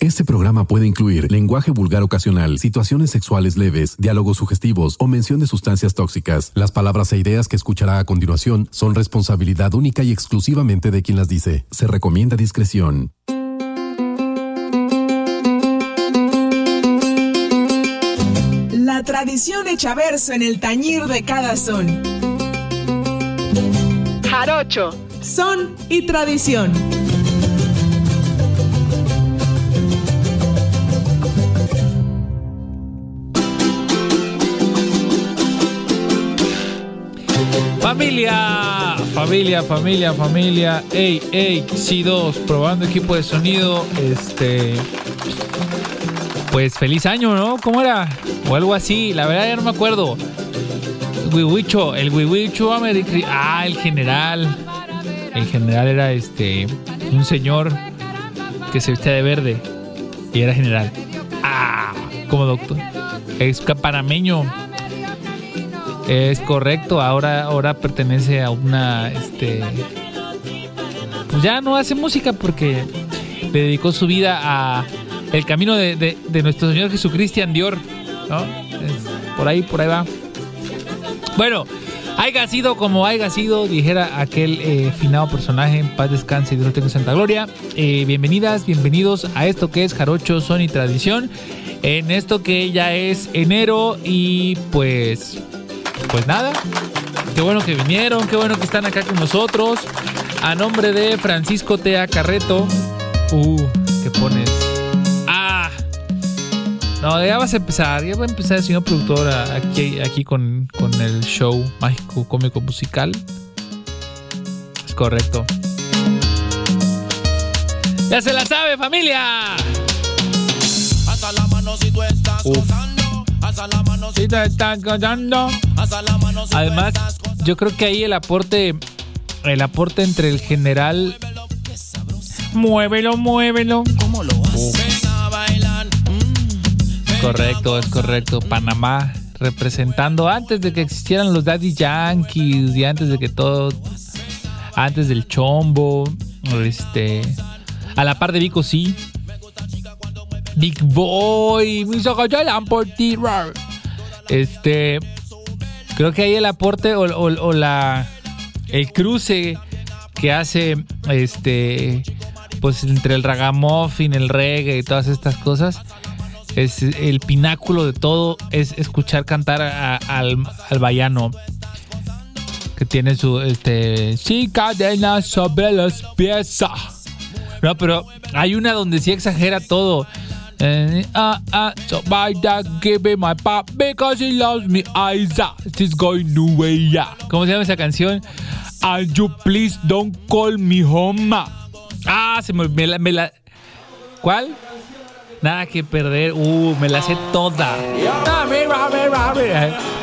Este programa puede incluir lenguaje vulgar ocasional, situaciones sexuales leves, diálogos sugestivos o mención de sustancias tóxicas. Las palabras e ideas que escuchará a continuación son responsabilidad única y exclusivamente de quien las dice. Se recomienda discreción. La tradición hecha verso en el tañir de cada son. Jarocho, son y tradición. Familia, familia, familia, familia. Ey, ey, C2, probando equipo de sonido. Este. Pues feliz año, ¿no? ¿Cómo era? O algo así, la verdad ya no me acuerdo. Wiwicho, el Wiwicho Americano. Ah, el general. El general era este. Un señor que se vestía de verde. Y era general. Ah, como doctor. Es panameño. Es correcto, ahora, ahora pertenece a una, este, pues ya no hace música porque le dedicó su vida a el camino de, nuestro Señor Jesucristo Dior, ¿no? por ahí, por ahí va. Bueno, haya sido como haya sido, dijera aquel eh, finado personaje, paz descanse y Dios tenga santa gloria. Eh, bienvenidas, bienvenidos a esto que es Jarocho, Son y Tradición. En esto que ya es enero y pues pues nada, qué bueno que vinieron, qué bueno que están acá con nosotros. A nombre de Francisco Tea Carreto. Uh, ¿qué pones? Ah. No, ya vas a empezar, ya va a empezar el señor productor aquí, aquí con, con el show mágico, cómico, musical. Es correcto. ¡Ya se la sabe, familia! Hasta la mano si tú estás si te están callando. Además, yo creo que ahí el aporte, el aporte entre el general. Muévelo, muévelo. ¿Cómo lo haces? Correcto, es correcto. Panamá representando antes de que existieran los Daddy Yankees y antes de que todo, antes del Chombo, este, a la par de Vico sí, Big Boy, mis ojos lloran por ti. Este, creo que ahí el aporte o, la el cruce que hace este pues entre el ragamuffin, el reggae y todas estas cosas es el pináculo de todo es escuchar cantar al, al bayano que tiene su este chica de sobre las piezas no pero hay una donde sí exagera todo And uh, uh, so by that give me my pop because he loves me. Isa, she's going away, yeah. ¿Cómo se llama esa canción? And you please don't call me home. Ah, se me, me, la, me la. ¿Cuál? Nada que perder. Uh, me la sé toda.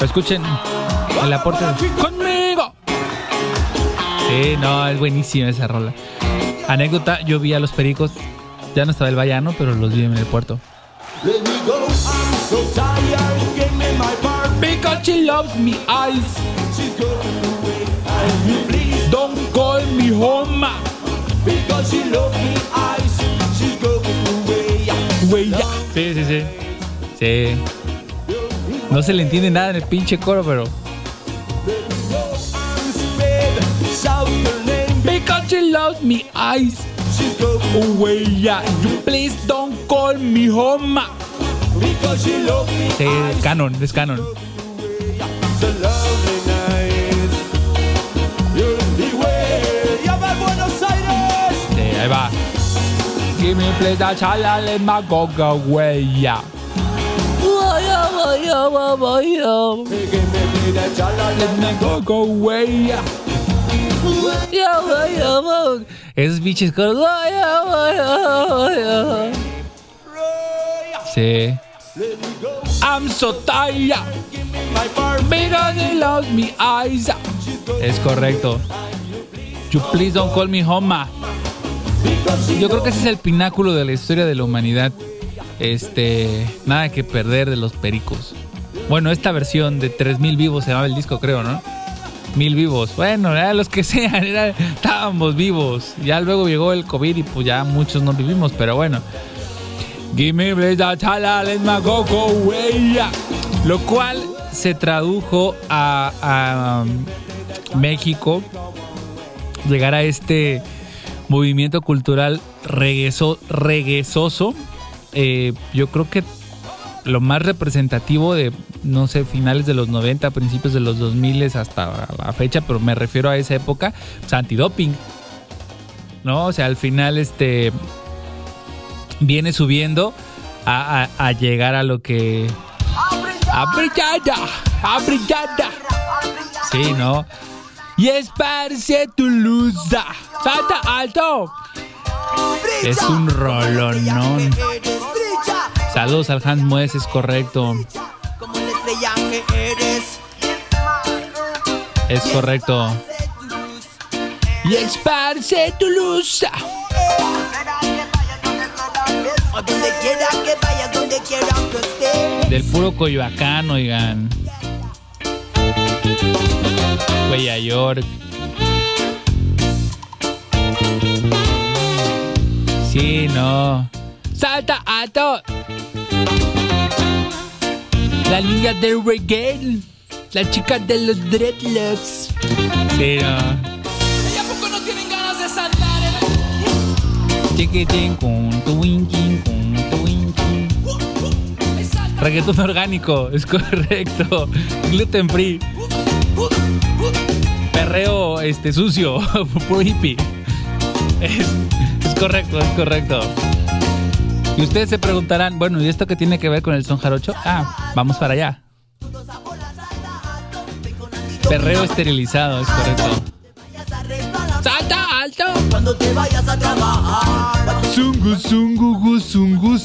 Escuchen el aporte. ¡Conmigo! Sí, no, es buenísima esa rola. Anécdota, yo vi a los pericos ya no estaba el vallano, pero los vi en el puerto. Because she loves me eyes. Don't call me home. Because she loves me eyes. She's going. Sí, sí, sí. Sí. No se le entiende nada en el pinche coro, pero. Because she loves me eyes. Away, yeah. You please don't call me home. Sí, canon, es canon. Sí, ahí va. Give me a place that shall let my go go away, yeah. Let me go go away, yeah. Esos bichos con. Sí. I'm so tired. Because me eyes. Es correcto. You please don't call me home. Yo creo que ese es el pináculo de la historia de la humanidad. Este, nada que perder de los pericos. Bueno, esta versión de 3000 vivos se llamaba el disco, creo, ¿no? Mil vivos. Bueno, era los que sean, estábamos vivos. Ya luego llegó el COVID y pues ya muchos no vivimos, pero bueno. Gimme Chala. Lo cual se tradujo a, a um, México. Llegar a este movimiento cultural regueso, reguesoso. Eh, yo creo que lo más representativo de, no sé, finales de los 90, principios de los 2000 hasta la fecha, pero me refiero a esa época, pues, antidoping. ¿No? O sea, al final este viene subiendo a, a, llegar a lo que... ¡Abrillada! ¡Abrillada! Sí, ¿no? Y esparce tu luz. ¡Salta alto! Es un rolonón. Saludos al Hans Mues, es correcto. Es correcto. Y esparce tu luz. Del puro Coyoacán, oigan. Huella York. Sí, no. ¡Salta alto! La niña del reggae. La chica de los dreadlocks. Sí, no. ¿Y a poco no tienen ganas de saltar? Chiquitín con tu winking, con tu winking. Reggaetón orgánico, es correcto. Gluten free. Perreo este sucio, puro hippie. Es, es correcto, es correcto. Y ustedes se preguntarán, bueno, ¿y esto qué tiene que ver con el son jarocho? Ah, vamos para allá. Perreo esterilizado, es correcto. ¡Salta alto! Cuando te vayas a trabajar. Zungu, zungu, gu, zungu,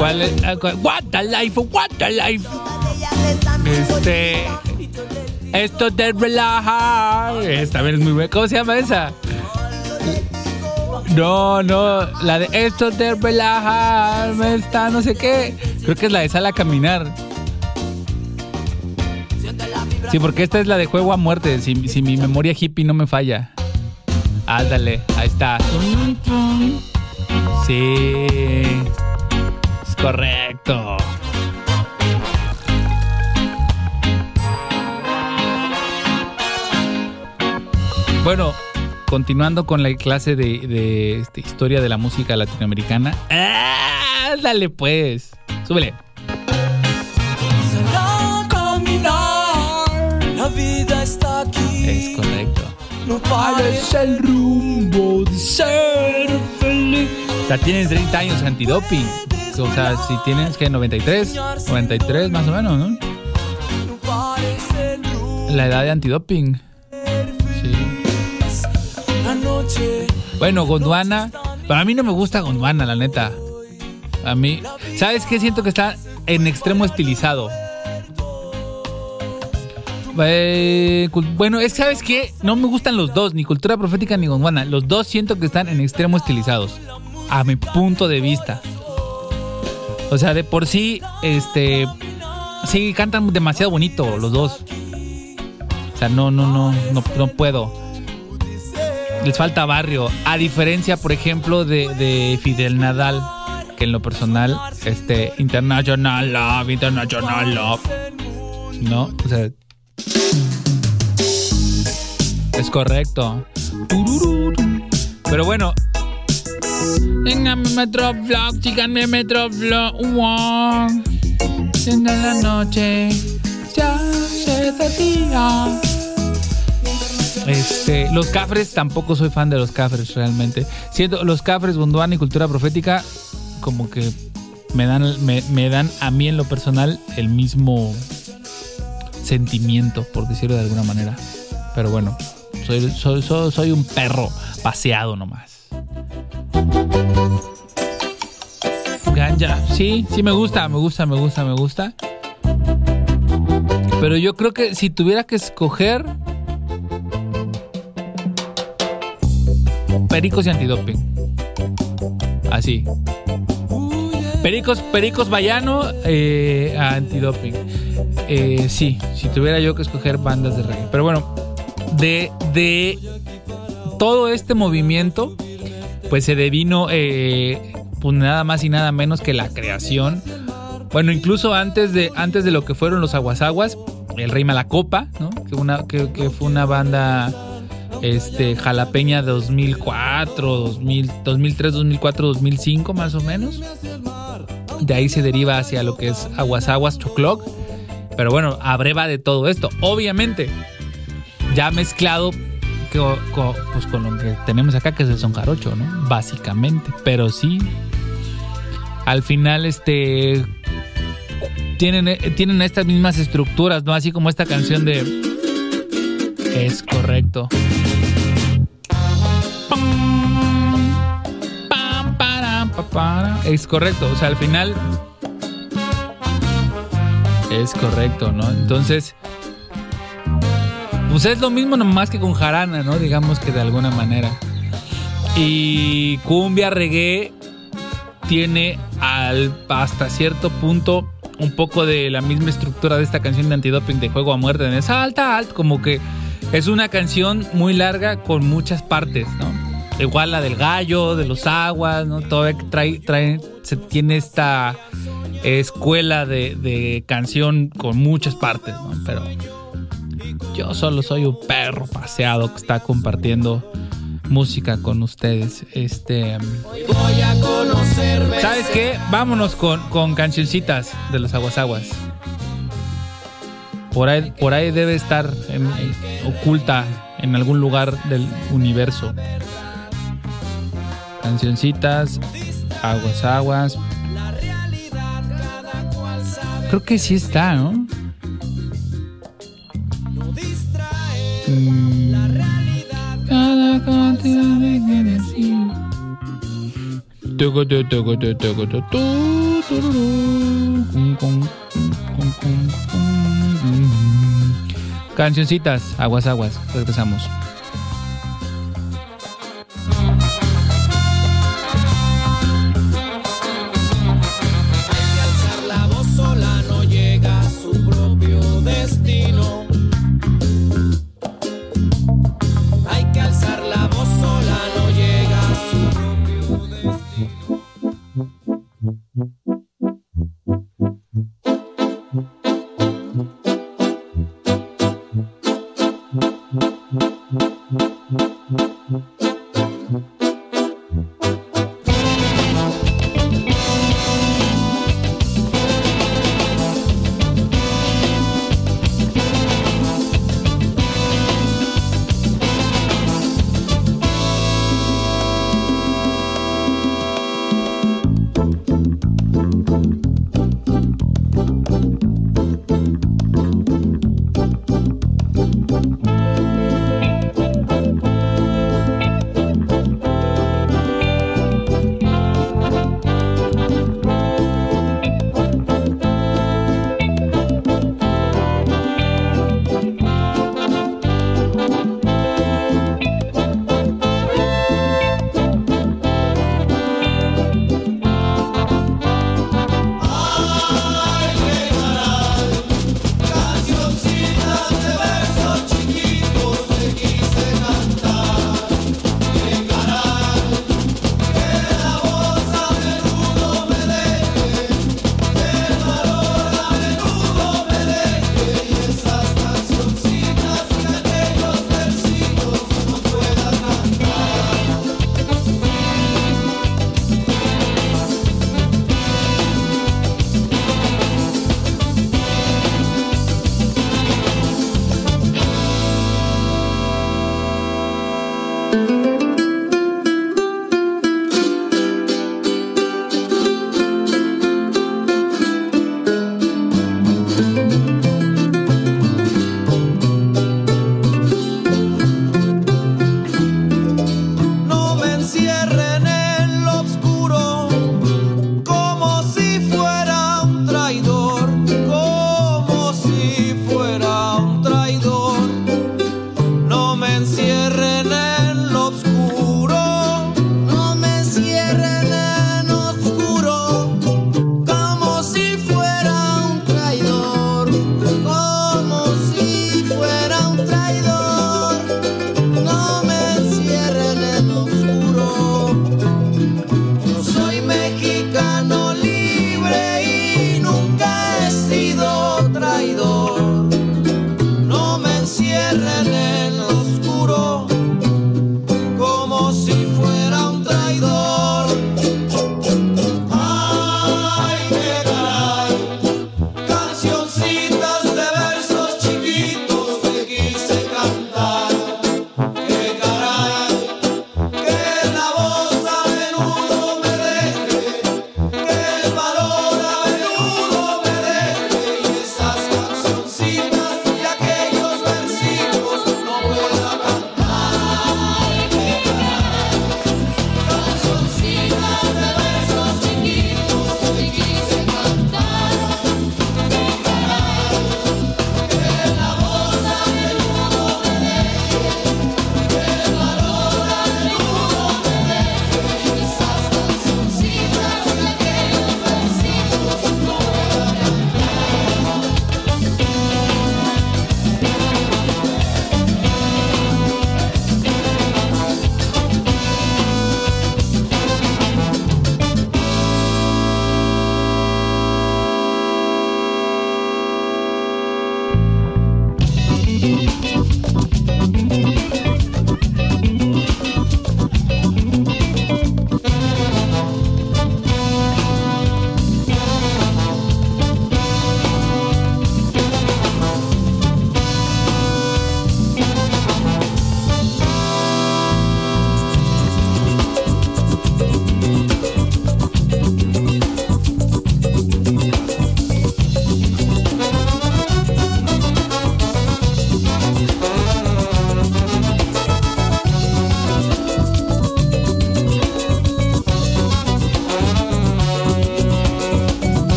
¿Cuál es? Ah, What the life, what the life. Este. Esto de relajar. Esta también es muy buena. ¿Cómo se llama esa? No, no. La de esto de relajar. Me está no sé qué. Creo que es la de sal a caminar. Sí, porque esta es la de juego a muerte. Si, si mi memoria hippie no me falla. Ándale, ahí está. Sí. Correcto. Bueno, continuando con la clase de, de, este, historia de la música latinoamericana. ¡Ah! Dale pues. Súbele. Será caminar. La vida está aquí. Es correcto. No pares el rumbo de ser feliz. Sea, tienes 30 años antidoping. O sea, si tienes que 93, 93 más o menos, ¿no? La edad de antidoping. Bueno, Gondwana. Para mí no me gusta Gondwana, la neta. A mí. ¿Sabes qué? Siento que está en extremo estilizado. Eh, bueno, es ¿sabes qué? No me gustan los dos, ni Cultura Profética ni Gondwana. Los dos siento que están en extremo estilizados. A mi punto de vista. O sea, de por sí, este. Sí, cantan demasiado bonito los dos. O sea, no, no, no, no, no puedo les falta barrio. A diferencia, por ejemplo, de, de Fidel Nadal, que en lo personal, este, International Love, International Love. ¿No? O sea. Es correcto. Pero bueno. Síganme Metrovlog, síganme Metrovlog. Wow. En la noche, ya se día. Este, los Cafres, tampoco soy fan de los Cafres realmente. Siento, los Cafres, Bunduana y Cultura Profética, como que me dan, me dan a mí en lo personal el mismo sentimiento, por decirlo de alguna manera. Pero bueno, soy, soy, soy, soy un perro paseado nomás. Ganja, sí, sí me gusta, me gusta, me gusta, me gusta. Pero yo creo que si tuviera que escoger, Pericos y antidoping. Así. Pericos, Pericos Bayano eh, Antidoping. Eh, sí, si tuviera yo que escoger bandas de reggae. Pero bueno, de, de todo este movimiento, pues se devino eh, pues nada más y nada menos que la creación. Bueno, incluso antes de, antes de lo que fueron los Aguasaguas, el Rey Malacopa, ¿no? Que, fue una banda este, jalapeña 2004, 2000, 2003, 2004, 2005 más o menos. De ahí se deriva hacia lo que es Aguasaguas Chocloc. Pero bueno, a breva de todo esto, obviamente, ya mezclado pues con lo que tenemos acá, que es el son jarocho. Básicamente. Pero sí, al final, este. Tienen, eh, tienen estas mismas estructuras. Así como esta canción de. Es correcto. Es correcto, o sea, al final. Es correcto, ¿no? Entonces. Pues es lo mismo nomás que con jarana, ¿no? Digamos que de alguna manera. Y cumbia reggae tiene al, hasta cierto punto un poco de la misma estructura de esta canción de antidoping de juego a muerte. En alta, alta, como que es una canción muy larga con muchas partes, ¿no? Igual la del gallo, de los aguas, ¿no? Todavía trae, trae, se tiene esta escuela de, de canción con muchas partes, ¿no? Pero yo solo soy un perro paseado que está compartiendo música con ustedes. Este. ¿Sabes qué? Vámonos con, con cancioncitas de los aguasaguas. Por ahí, por ahí debe estar oculta en algún lugar del universo. Cancioncitas, aguas, aguas. Creo que sí está, ¿no? Cancioncitas, aguas, aguas. Regresamos.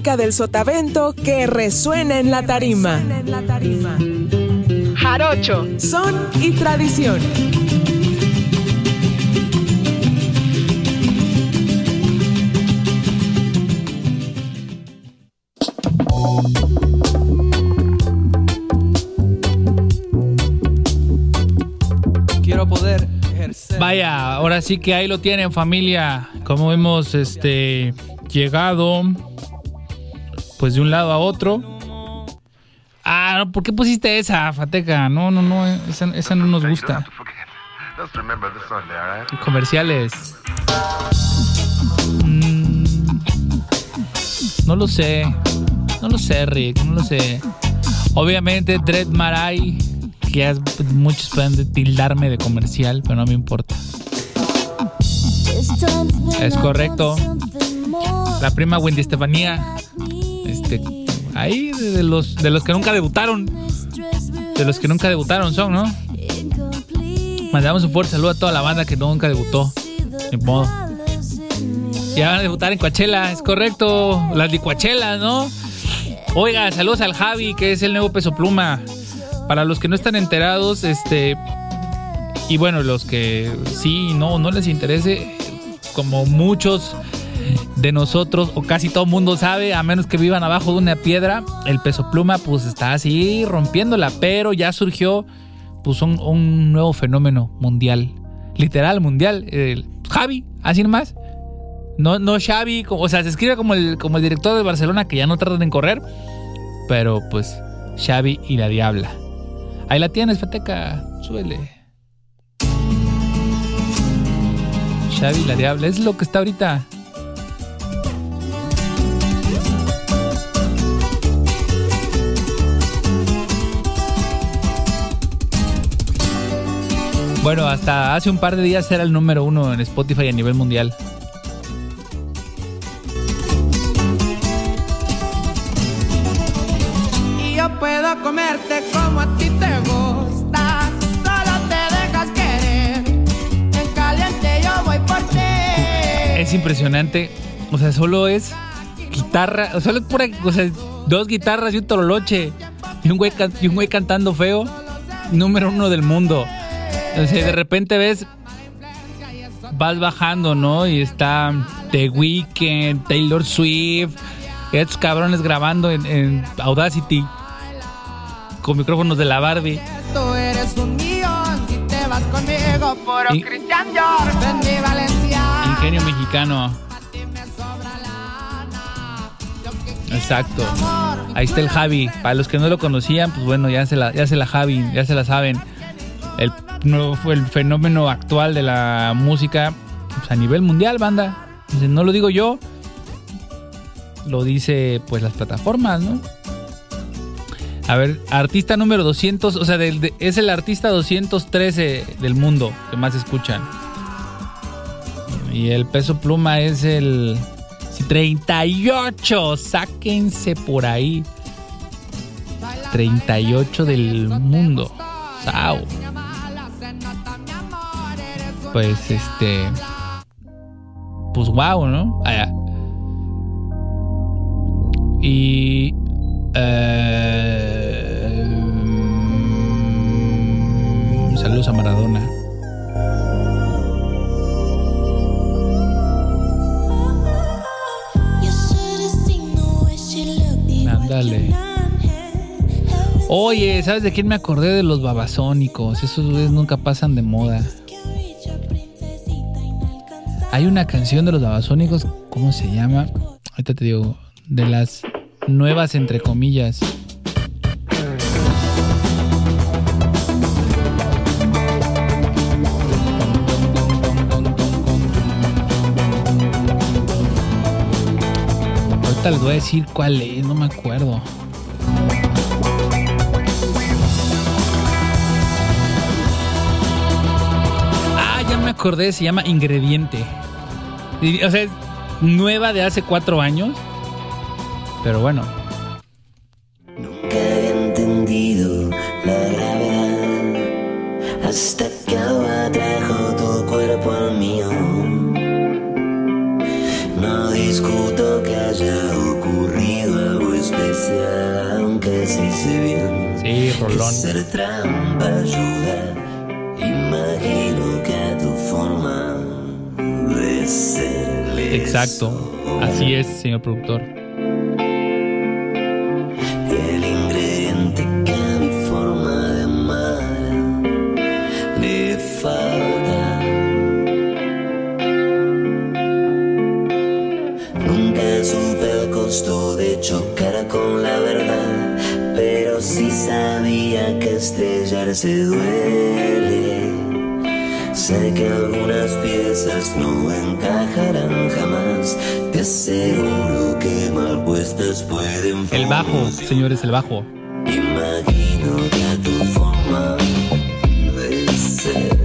Música del sotavento que resuena en la tarima. Jarocho, son y tradición. Quiero poder Vaya, ahora sí que ahí lo tienen familia. Como hemos este llegado pues de un lado a otro. Ah, ¿por qué pusiste esa, Fateca? No, no, no, esa, esa no nos gusta. Comerciales. Mm, no lo sé. No lo sé, Rick, no lo sé. Obviamente, Dread Marai, que ya muchos pueden tildarme de comercial, pero no me importa. Es correcto. La prima Wendy Estefanía. Ahí de los, de los que nunca debutaron. De los que nunca debutaron son, ¿no? Mandamos un fuerte saludo a toda la banda que nunca debutó. Ni modo. Ya van a debutar en Coachella, es correcto. Las licuachelas, ¿no? Oiga, saludos al Javi, que es el nuevo peso pluma. Para los que no están enterados, este. Y bueno, los que sí, no, no les interese, como muchos de nosotros, o casi todo el mundo sabe, a menos que vivan abajo de una piedra, el peso pluma, pues está así rompiéndola, pero ya surgió, pues, un, nuevo fenómeno mundial. Literal, mundial. El Javi, así nomás. No, no Xavi, o sea, se escribe como el, como el director de Barcelona que ya no tardan en correr. Pero pues, Xavi y la Diabla. Ahí la tienes, Fateca. Súbele. Xavi y la Diabla. Es lo que está ahorita. Bueno, hasta hace un par de días era el número uno en Spotify a nivel mundial. Y yo puedo comerte como a ti te gusta. Solo te dejas querer. En caliente yo voy por ti. Es impresionante. O sea, solo es guitarra. Solo es pura. O sea, dos guitarras y un toroloche. Y un güey, can- y un güey cantando feo. Número uno del mundo. O sea, de repente ves. Vas bajando, ¿no? Y está The Weeknd, Taylor Swift. Estos cabrones grabando en, en Audacity. Con micrófonos de la Barbie. Tú eres un millón si te vas conmigo. Y- mi Valencia. Ingenio mexicano. Exacto. Ahí está el Javi. Para los que no lo conocían, pues bueno, ya se la, ya se la Javi, ya se la saben. El, nuevo- el fenómeno actual de la música pues, a nivel mundial, banda. Sea, No lo digo yo, lo dice pues las plataformas, ¿no? A ver, artista número 200, o sea, es el artista 213 del mundo que más escuchan. Y el peso pluma es el 38. Sáquense por ahí. 38 del mundo. Sao. Pues este. Pues wow, ¿no? Ah, ya. Y. eh, saludos a Maradona. Ándale. Oye, ¿sabes de quién me acordé? De los babasónicos. Esos güeyes nunca pasan de moda. Hay una canción de los babasónicos, ¿cómo se llama? Ahorita te digo, de las nuevas entre comillas. Ahorita les voy a decir cuál es, no me acuerdo. Ah, ya me acordé, se llama Ingrediente. O sea, es nueva de hace cuatro años. Pero bueno. Exacto. Así es, señor productor. El bajo, señores, el bajo. Imagino que a tu forma de ser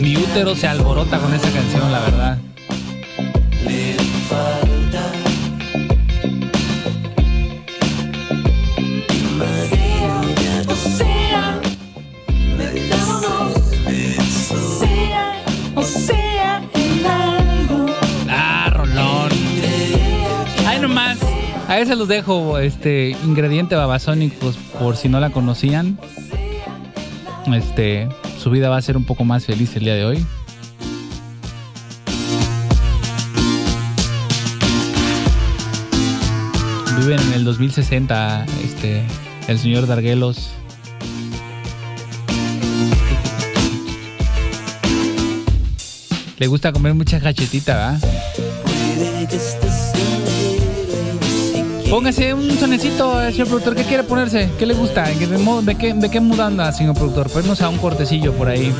Mi útero se alborota con esa canción, la verdad. Veces los dejo este ingrediente babasónicos por si no la conocían. Este, su vida va a ser un poco más feliz el día de hoy. Viven en el 2060, este, el señor Darguelos. Le gusta comer mucha cachetita. Póngase un sonecito, señor productor. ¿Qué quiere ponerse? ¿Qué le gusta? ¿De, qué, ¿De qué mood anda, señor productor? Ponnos a un cortecillo por ahí.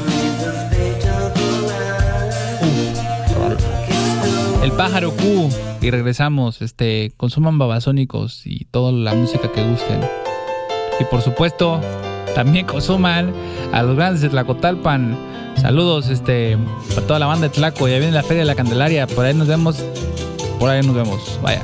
El pájaro Q. Y regresamos. Este, consuman babasónicos y toda la música que gusten. Y por supuesto, también consuman a los grandes de Tlacotalpan. Saludos, este, para toda la banda de Tlaco. Ya viene la Feria de la Candelaria. Por ahí nos vemos. Por ahí nos vemos. Vaya.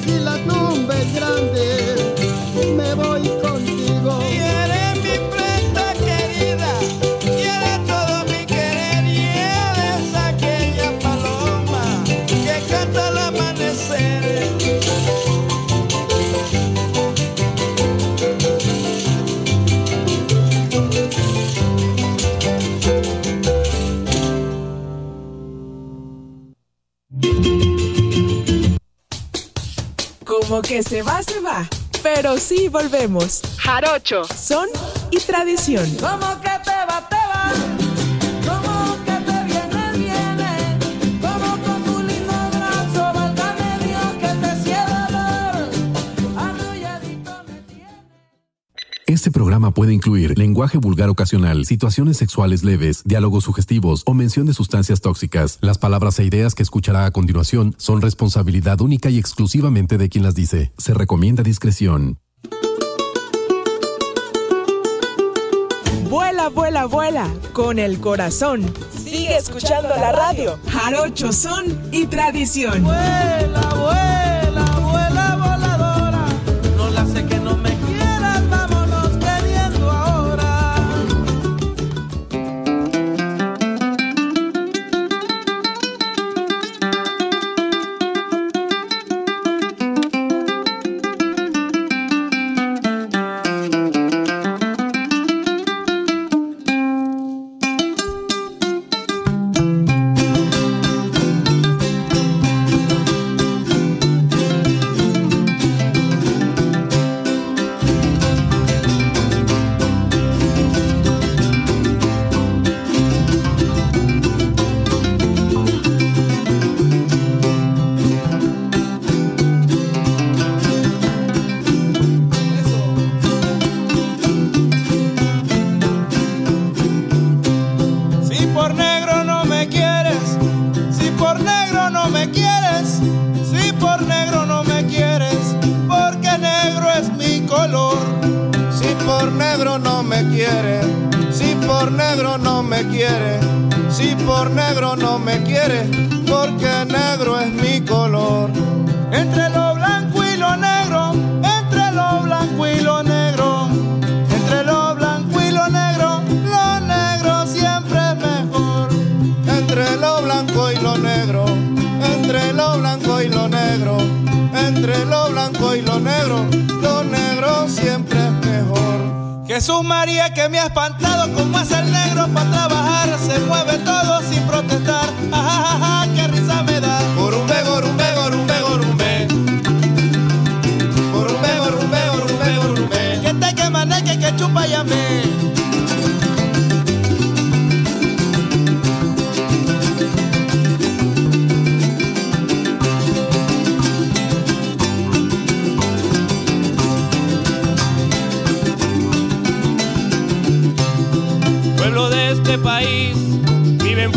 feel like no se va, se va. Pero sí volvemos. Jarocho. Son y tradición. Que El programa puede incluir lenguaje vulgar ocasional, situaciones sexuales leves, diálogos sugestivos o mención de sustancias tóxicas. Las palabras e ideas que escuchará a continuación son responsabilidad única y exclusivamente de quien las dice. Se recomienda discreción. Vuela, vuela, vuela, con el corazón. Sigue escuchando la radio. Jarocho son y tradición. Vuela, vuela.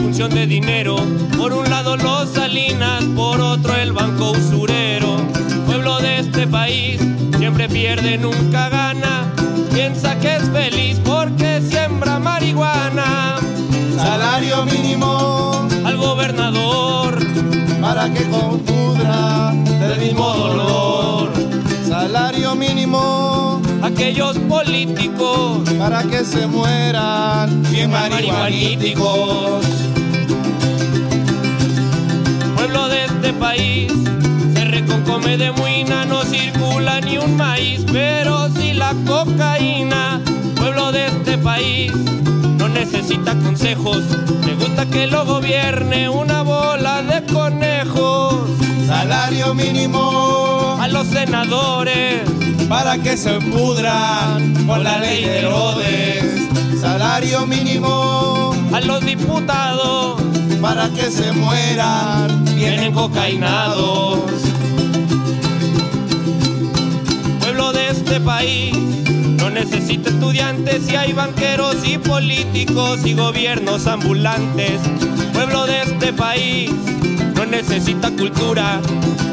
función de dinero. Por un lado los Salinas, por otro el banco usurero. Pueblo de este país siempre pierde, nunca gana. Piensa que es feliz porque siembra marihuana. Salario mínimo al gobernador para que confunda del mismo dolor. Salario mínimo aquellos políticos para que se mueran bien marihuaníticos. Pueblo de este país se reconcome de muina, no circula ni un maíz, pero si la cocaína, pueblo de este país necesita consejos, le gusta que lo gobierne una bola de conejos. Salario mínimo a los senadores para que se pudran con la ley de Herodes. Salario mínimo a los diputados para que se mueran, vienen cocainados. Pueblo de este país necesita estudiantes y hay banqueros y políticos y gobiernos ambulantes. Pueblo de este país no necesita cultura.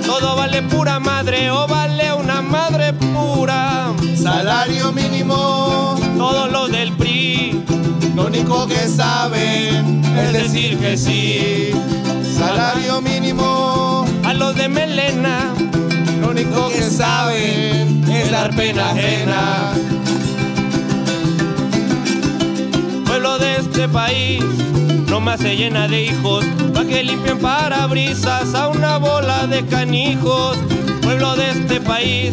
Todo vale pura madre o vale una madre pura. Salario mínimo, Todos los del PRI lo único que saben es decir que sí. Salario mínimo, a los de melena lo único que saben es dar pena ajena. Pueblo de este país no más se llena de hijos pa' que limpien parabrisas a una bola de canijos. Pueblo de este país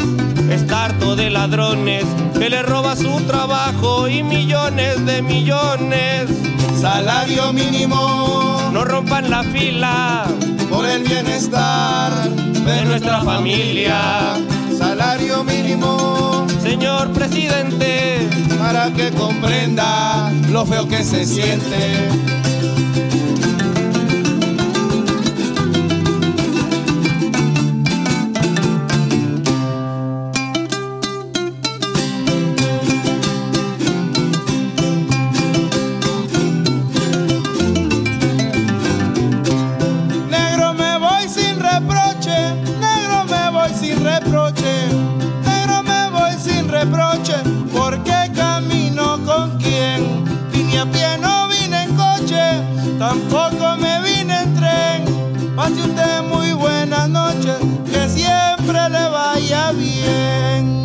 está harto de ladrones que le roba su trabajo y millones de millones. Salario mínimo, No rompan la fila por el bienestar de nuestra familia. Salario mínimo, Señor presidente, para que comprenda lo feo que se siente. Tampoco me vine en tren, pase usted muy buenas noches, que siempre le vaya bien.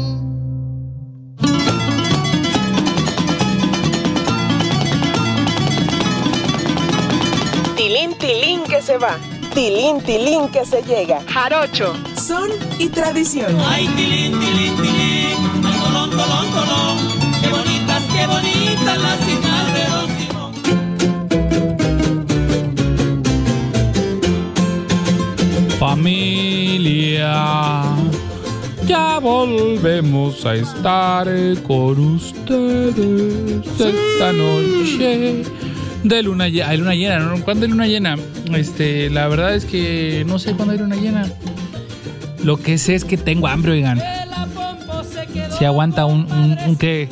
Tilín, tilín que se va. Tilín, tilín que se llega. Jarocho, son y tradición. Ay, tilín, tilín, tilín, ay, tolón, tolón, tolón, qué bonitas, qué bonitas las Familia, ya volvemos a estar con ustedes esta noche de luna llena. Hay luna llena, ¿no? ¿Cuándo hay luna llena? Este, la verdad es que no sé cuándo hay luna llena. Lo que sé es que tengo hambre, oigan. Si aguanta un, qué.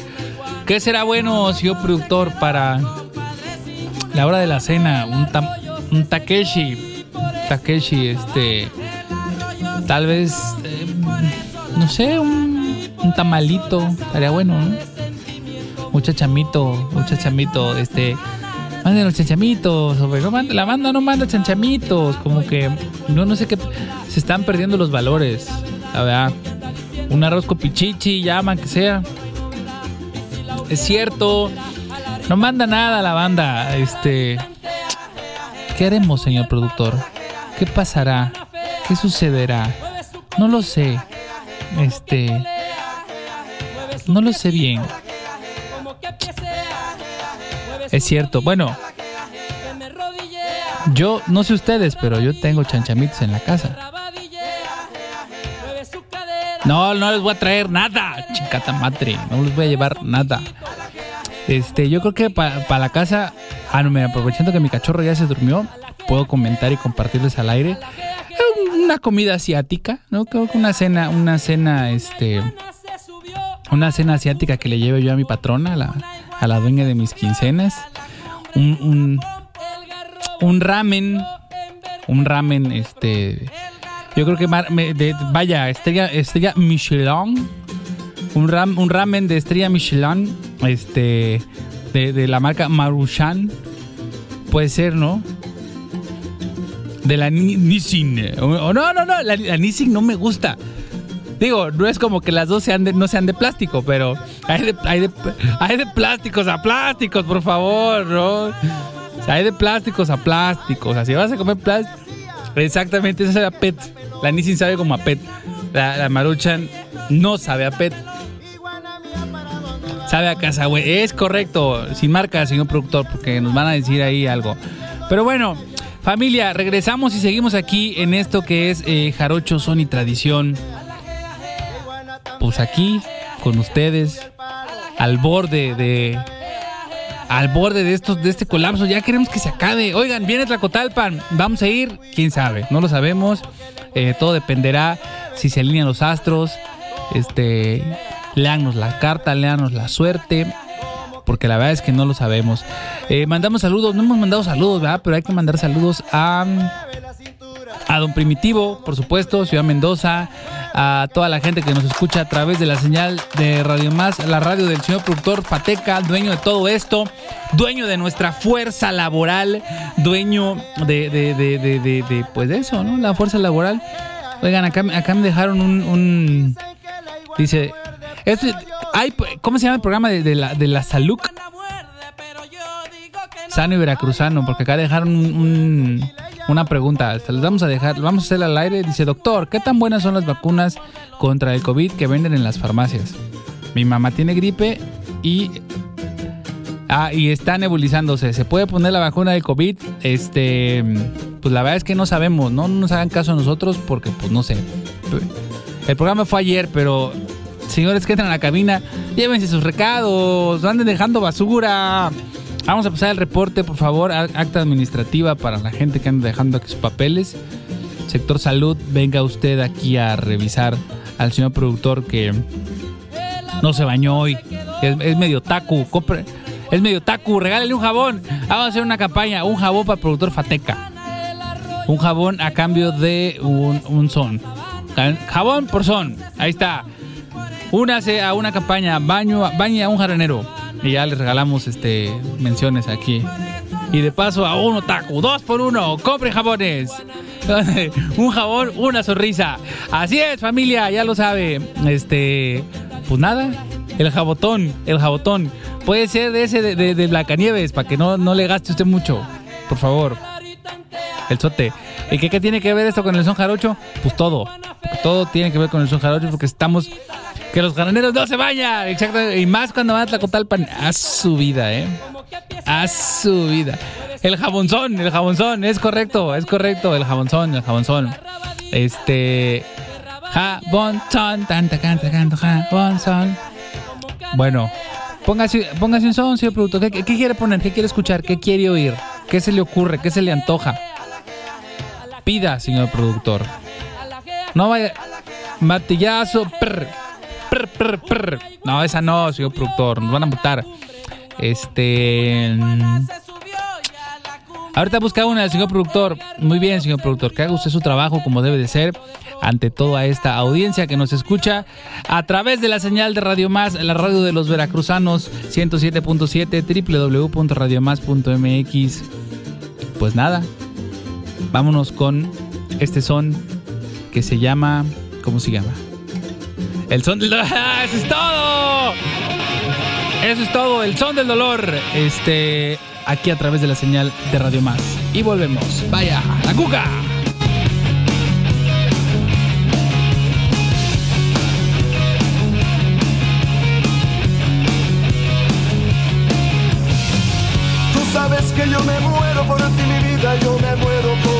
¿Qué será bueno, señor productor, para la hora de la cena? Un, tam- un Takeshi. Takeshi, este. Tal vez. eh, no sé, un, tamalito. Estaría bueno, ¿no? Un chachamito. Un este. Manden los chanchamitos. la banda no manda chanchamitos. Como que. No, no sé qué. Se están perdiendo los valores. La verdad. Un arroz con pichichi, llaman que sea. Es cierto. No manda nada la banda. Este. ¿Qué haremos, señor productor? ¿Qué pasará? ¿Qué sucederá? No lo sé. Este. No lo sé bien. Es cierto. Bueno, yo no sé ustedes, pero yo tengo chanchamitos en la casa. No, no les voy a traer nada, chingata madre. No les voy a llevar nada. Este, yo creo que para la casa, ah, no, mira, aprovechando que mi cachorro ya se durmió, puedo comentar y compartirles al aire una comida asiática, ¿no? Creo que una cena, una cena, este, una cena asiática que le lleve yo a mi patrona, a la, a la dueña de mis quincenas. Un, un, un ramen, un ramen, este, yo creo que de- vaya, estrella, estrella Michelin, un, ram- un ramen de estrella Michelin, este, de, de la marca Maruchan, puede ser, ¿no? De la Ni- Nissin. O, o no, no, no, la, la Nissin no me gusta. Digo, no es como que las dos sean de, no sean de plástico, pero hay de, hay, de, plásticos a plásticos, por favor, ¿no? O sea, hay de plásticos a plásticos. Así vas a comer plástico. Exactamente, eso sabe a PET. La Nissin sabe como a PET. La, la Maruchan no sabe a PET. Sabe a casa, güey. Es correcto. Sin marca, señor productor, porque nos van a decir ahí algo. Pero bueno, Familia, regresamos y seguimos aquí en esto que es eh, Jarocho, Son y Tradición. Pues aquí, con ustedes, al borde de. Al borde de estos, de este colapso. Ya queremos que se acabe. Oigan, viene Tlacotalpan. Vamos a ir. Quién sabe. No lo sabemos. Eh, todo dependerá si se alinean los astros. Este. Leanos la carta, leanos la suerte. Porque la verdad es que no lo sabemos. Eh, mandamos saludos. No hemos mandado saludos, ¿verdad? Pero hay que mandar saludos a. A Don Primitivo, por supuesto, Ciudad Mendoza, a toda la gente que nos escucha a través de la señal de Radio Más, la radio del señor productor Pateca, dueño de todo esto, dueño de nuestra fuerza laboral, dueño de, de, de, de, pues de eso, ¿no? La fuerza laboral. Oigan, acá, me dejaron un, un- dice, este, hay, ¿cómo se llama el programa de, de la, de la salud? Sano y Veracruzano, porque acá dejaron un- un- una pregunta. Se les vamos a dejar, vamos a hacer al aire. Dice, doctor, ¿qué tan buenas son las vacunas contra el COVID que venden en las farmacias? Mi mamá tiene gripe y. Ah, y está nebulizándose. ¿Se puede poner la vacuna del COVID? Este. Pues la verdad es que no sabemos. No nos hagan caso a nosotros porque, pues no sé. El programa fue ayer, pero. Señores que entran a la cabina, llévense sus recados, anden dejando basura. Vamos a pasar el reporte, por favor, acta administrativa para la gente que anda dejando aquí sus papeles. Sector salud, venga usted aquí a revisar al señor productor que no se bañó hoy. Es, medio tacu, compre, es medio tacu, regálale un jabón. Vamos a hacer una campaña, un jabón para el productor Fateca. Un jabón a cambio de un, son. Ja- Jabón por son, ahí está. Únase a una campaña, baño, bañe a un jardinero. Y ya les regalamos este menciones aquí. Y de paso a uno taco, dos por uno, compre jabones. un jabón, una sonrisa. Así es, familia, ya lo sabe. Este, pues nada, el jabotón, el jabotón. Puede ser de ese de, de, para que no, no le gaste usted mucho. Por favor. El sote. ¿Y qué, qué tiene que ver esto con el son jarocho? Pues todo. Todo tiene que ver con el son jarocho porque estamos... Que los jaraneros no se vayan. Exacto. Y más cuando van a Tlacotalpan. A su vida, ¿eh? A su vida. El jabonzón, el jabonzón. Es correcto, es correcto. El jabonzón, el jabonzón. Este... Jabonzón. Tanta canta, canto, jabonzón. Bueno. Póngase, póngase un son, señor productor. ¿Qué, quiere poner? ¿Qué quiere escuchar? ¿Qué quiere oír? ¿Qué se le ocurre? ¿Qué se le antoja? Pida, señor productor. No vaya. Martillazo. prr, No, esa no, señor productor. Nos van a mutar. Este. mm, Ahorita busca una señor productor. Muy bien, señor productor. Que haga usted su trabajo como debe de ser ante toda esta audiencia que nos escucha a través de la señal de Radio Más, la radio de los veracruzanos 107.7 www.radiomás.mx. Pues nada, vámonos con este son que se llama. ¿Cómo se llama? El son del dolor. ¡Eso es todo! Eso es todo, el son del dolor. Este. Aquí a través de la señal de Radio Más. Y volvemos. Vaya, la cuca. Tú sabes que yo me muero por ti, mi vida, yo me muero por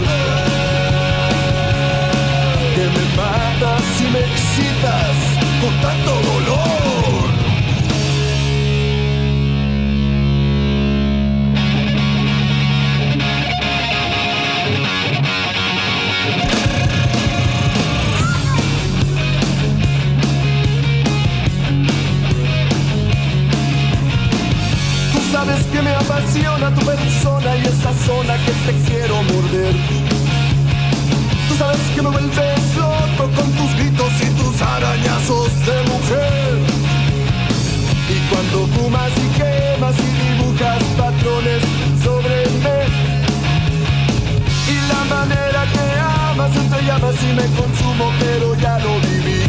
Matas y me excitas con tanto dolor. Tú sabes que me apasiona tu persona y esa zona que te quiero morder. Que me vuelves loco con tus gritos y tus arañazos de mujer. Y cuando fumas y quemas y dibujas patrones sobre mí. Y la manera amas y me consumo, pero ya lo viví.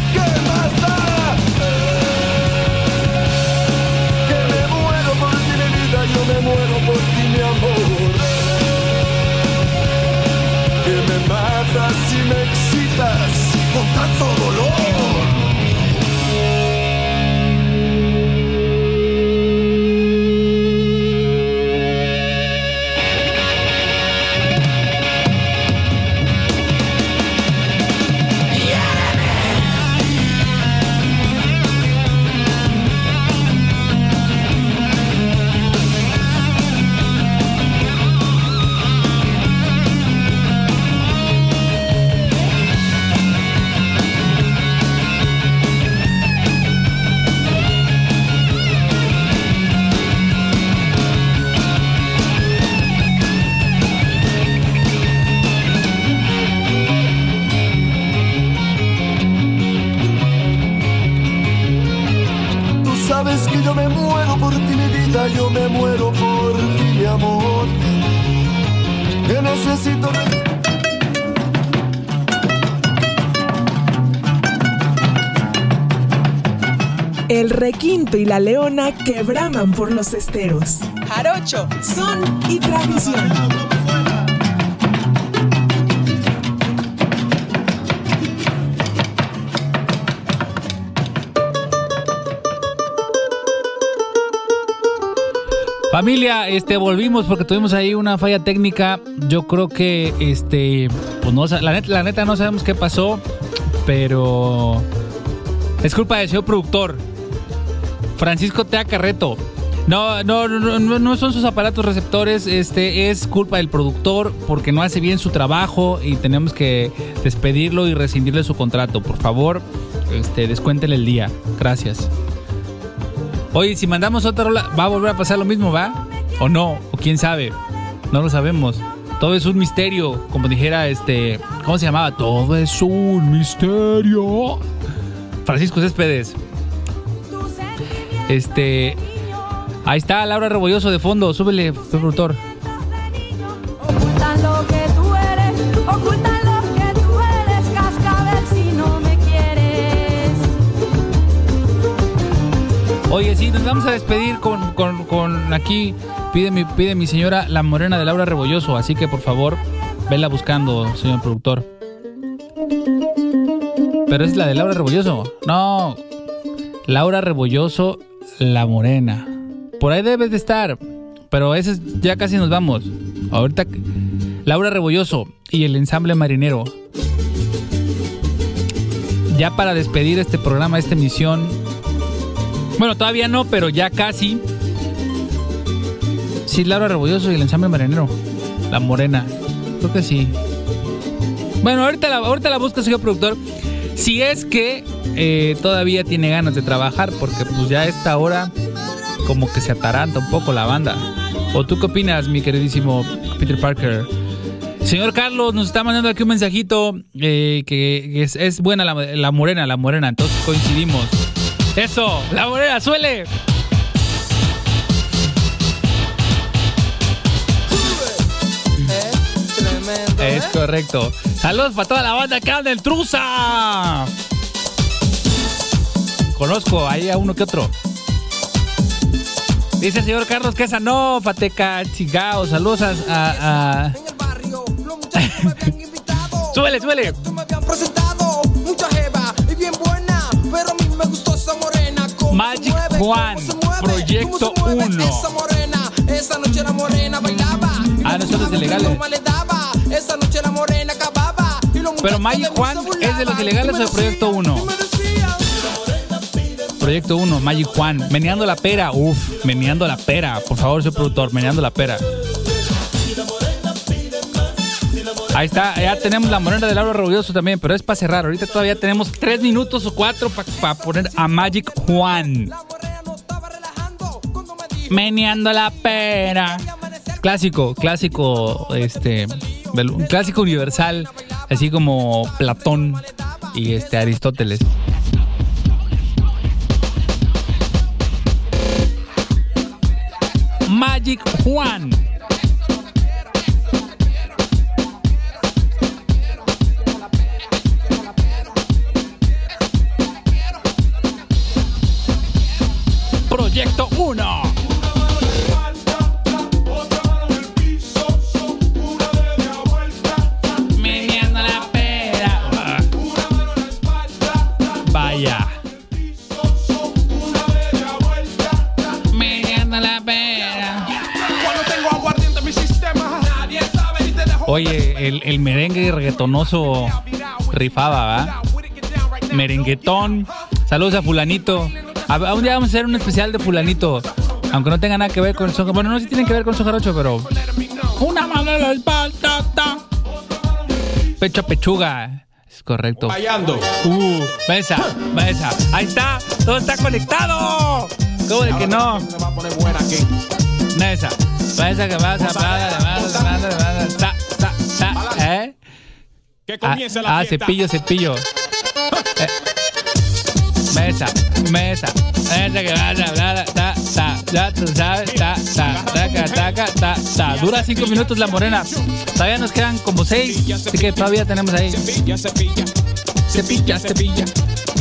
El requinto y la leona que braman por los esteros. Jarocho, son y tradición. Familia, este, volvimos porque tuvimos ahí una falla técnica. Yo creo que, este, pues no, la neta, la neta no sabemos qué pasó, pero es culpa del señor productor, Francisco Tea Carreto. No, no, no, no, son sus aparatos receptores, este, es culpa del productor porque no hace bien su trabajo y tenemos que despedirlo y rescindirle su contrato. Por favor, este, descuéntele el día. Gracias. Oye, si mandamos otra rola, ¿va a volver a pasar lo mismo, va? ¿O no? ¿O quién sabe? No lo sabemos. Todo es un misterio. Como dijera este. ¿Cómo se llamaba? Todo es un misterio. Francisco Céspedes. Este. Ahí está Laura Rebolloso de fondo. Súbele, productor. Ocultan lo que tú eres, ocultan lo que tú eres, cascabel si no me quieres. Oye, sí, nos vamos a despedir con, con- con aquí. Pide mi, pide mi señora la morena de Laura Rebolloso. Así que por favor, vela buscando, señor productor. Pero es la de Laura Rebolloso. No. Laura Rebolloso, la morena. Por ahí debes de estar. Pero ese es- ya casi nos vamos. Ahorita. Laura Rebolloso y el ensamble marinero. Ya para despedir este programa, esta emisión, bueno, todavía no, pero ya casi. Sí, Laura Rebolloso y el ensamble marinero. La morena. Creo que sí. Bueno, ahorita la, ahorita la busca, señor productor. Si es que eh, todavía tiene ganas de trabajar, porque pues ya a esta hora como que se ataranta un poco la banda. ¿O tú qué opinas, mi queridísimo Peter Parker? Señor Carlos, nos está mandando aquí un mensajito eh, que, es, es buena la, la morena, la morena. Entonces coincidimos. Eso, la morena, suele. Es correcto. Saludos para toda la banda que anda en Truza conozco, hay a uno que otro. Dice el señor Carlos Quesa, no, Fateca, chingao, saludos a... a, a... súbele, súbele. Magic Juan, Proyecto 1. Ah, no, son los ilegales. Pero Magic Juan es de los ilegales del Proyecto 1. Proyecto 1, Magic Juan. Meneando la pera. Uf, meneando la pera. Por favor, señor productor, meneando la pera. Ahí está, ya tenemos la morena de Laura Rebolloso también, pero es para cerrar. Ahorita todavía tenemos tres minutos o cuatro para poner a Magic Juan. Meneando la pera. Clásico, clásico, este, clásico universal, así como Platón y este Aristóteles. Magic Juan. El, merengue reggaetonoso rifaba, ¿va? Merenguetón. Saludos a Fulanito. A, a un día vamos a hacer un especial de Fulanito. Aunque no tenga nada que ver con el son. Bueno, no, sí tienen que ver con el son jarocho, pero. Una mano en la espalda. ta. Pecho a pechuga. Es correcto. Fallando. Uh, mesa, mesa. Ahí está. Todo está conectado. ¿Cómo de que no? Se va a poner buena aquí. Mesa. Mesa que vas a. Que Ah, la ah, fiesta. cepillo, cepillo. Eh. Mesa, mesa, mesa que vas a hablar, ta, ta, ya tú sabes, ta, ta, taca, taca, ta, ta. Dura cinco minutos la morena. Todavía nos quedan como seis, así que todavía tenemos ahí. Cepilla, cepilla. Cepilla, cepilla.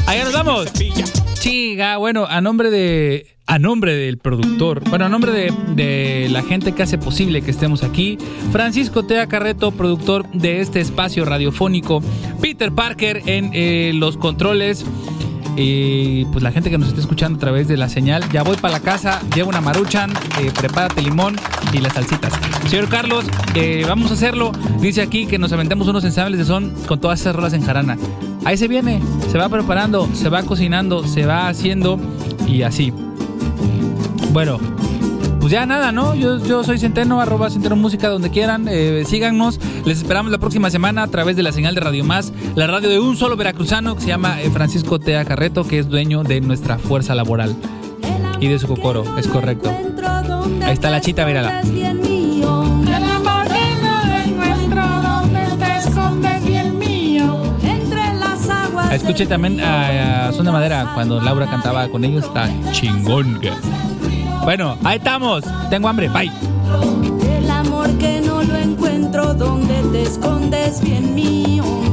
Allá nos vamos. Cepilla. Chiga, bueno, a nombre de. A nombre del productor, bueno, a nombre de, la gente que hace posible que estemos aquí, Francisco Tea Carreto, productor de este espacio radiofónico, Peter Parker en eh, los controles, y pues la gente que nos está escuchando a través de la señal, ya voy para la casa, llevo una maruchan, eh, prepárate limón y las salsitas. Señor Carlos, eh, vamos a hacerlo. Dice aquí que nos aventemos unos ensambles de son con todas esas rolas en jarana. Ahí se viene, se va preparando, se va cocinando, se va haciendo y así. Bueno, pues ya nada, ¿no? Yo, yo soy Centeno, arroba Centeno Música, donde quieran. eh, síganos. Les esperamos la próxima semana a través de la señal de Radio Más, la radio de un solo veracruzano que se llama eh, Francisco Tea Carreto, que es dueño de nuestra fuerza laboral. Y de su cocoro, es correcto. Ahí está la chita, mírala. Escuche también a, a Son de Madera cuando Laura cantaba con ellos. Está chingón. Bueno, ahí estamos. Tengo hambre. Bye. El amor que no lo encuentro donde te escondes bien mío.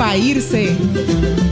Para irse.